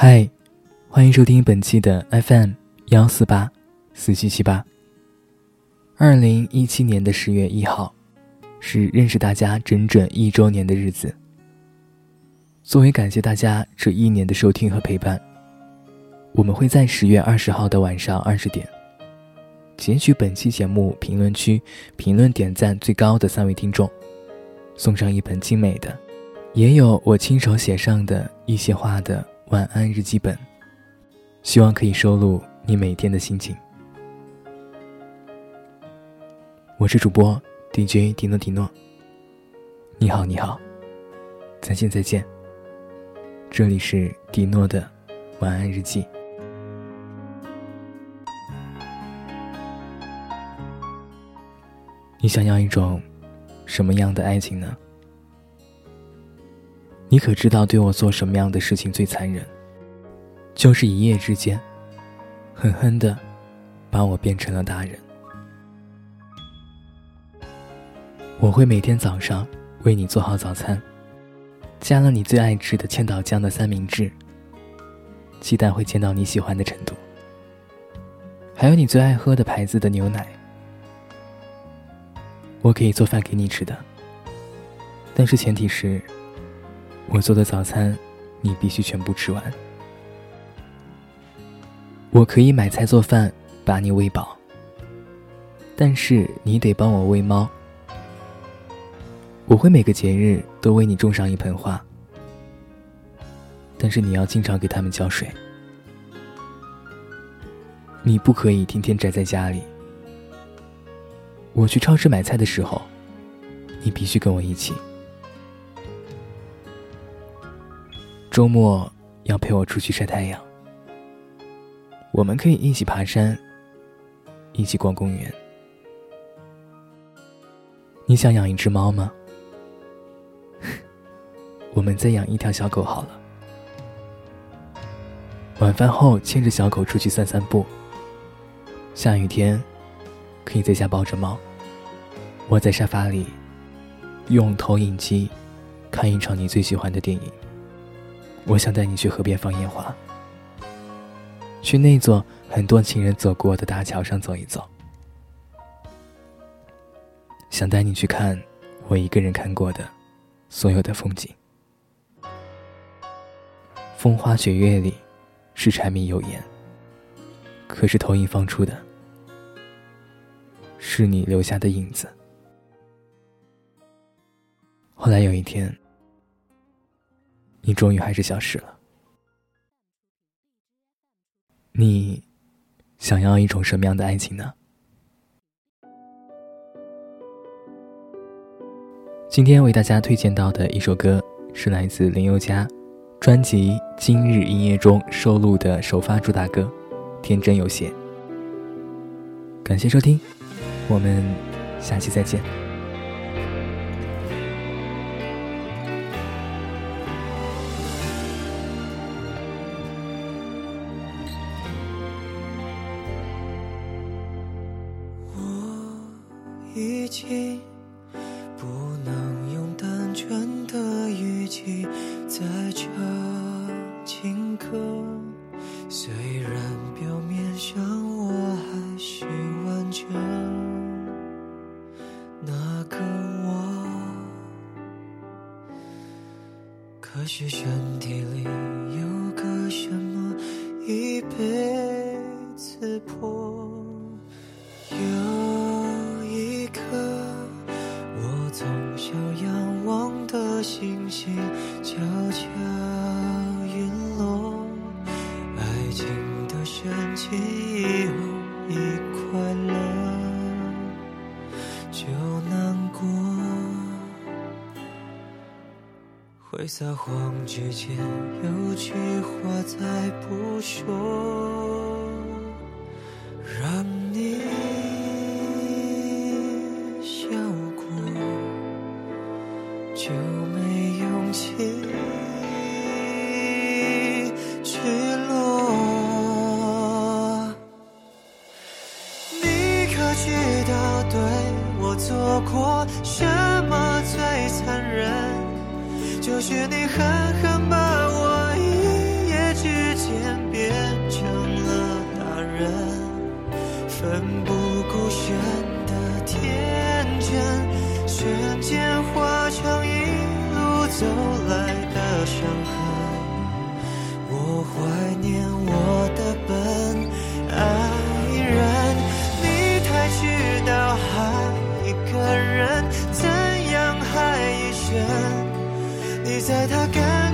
嗨，欢迎收听本期的 FM 幺四八四七七八。二零一七年的十月一号，是认识大家整整一周年的日子。作为感谢大家这一年的收听和陪伴，我们会在十月二十号的晚上二十点，截取本期节目评论区评论点赞最高的三位听众，送上一本精美的，也有我亲手写上的一些话的。晚安日记本，希望可以收录你每天的心情。我是主播 DJ 迪诺迪诺。你好，你好，再见，再见。这里是迪诺的晚安日记。你想要一种什么样的爱情呢？你可知道对我做什么样的事情最残忍？就是一夜之间，狠狠的把我变成了大人。我会每天早上为你做好早餐，加了你最爱吃的千岛酱的三明治，鸡蛋会煎到你喜欢的程度，还有你最爱喝的牌子的牛奶。我可以做饭给你吃的，但是前提是。我做的早餐，你必须全部吃完。我可以买菜做饭，把你喂饱。但是你得帮我喂猫。我会每个节日都为你种上一盆花，但是你要经常给它们浇水。你不可以天天宅在家里。我去超市买菜的时候，你必须跟我一起。周末要陪我出去晒太阳。我们可以一起爬山，一起逛公园。你想养一只猫吗？我们再养一条小狗好了。晚饭后牵着小狗出去散散步。下雨天，可以在家抱着猫，窝在沙发里，用投影机看一场你最喜欢的电影。我想带你去河边放烟花，去那座很多情人走过的大桥上走一走。想带你去看我一个人看过的所有的风景。风花雪月里是柴米油盐，可是投影放出的是你留下的影子。后来有一天。你终于还是消失了。你想要一种什么样的爱情呢？今天为大家推荐到的一首歌是来自林宥嘉专辑《今日营业》中收录的首发主打歌《天真有邪》。感谢收听，我们下期再见。已经不能用单纯的语气再唱情歌，虽然表面上我还是完整，那个我，可是身体里有个什么已被刺破。悄悄陨落，爱情的深情以后一快乐就难过，会撒谎之前有句话再不说，知道对我做过什么最残忍？就是你狠狠把我一夜之间变成了大人，奋不顾身的天真，瞬间化成一路走来的伤痕。我怀念在他干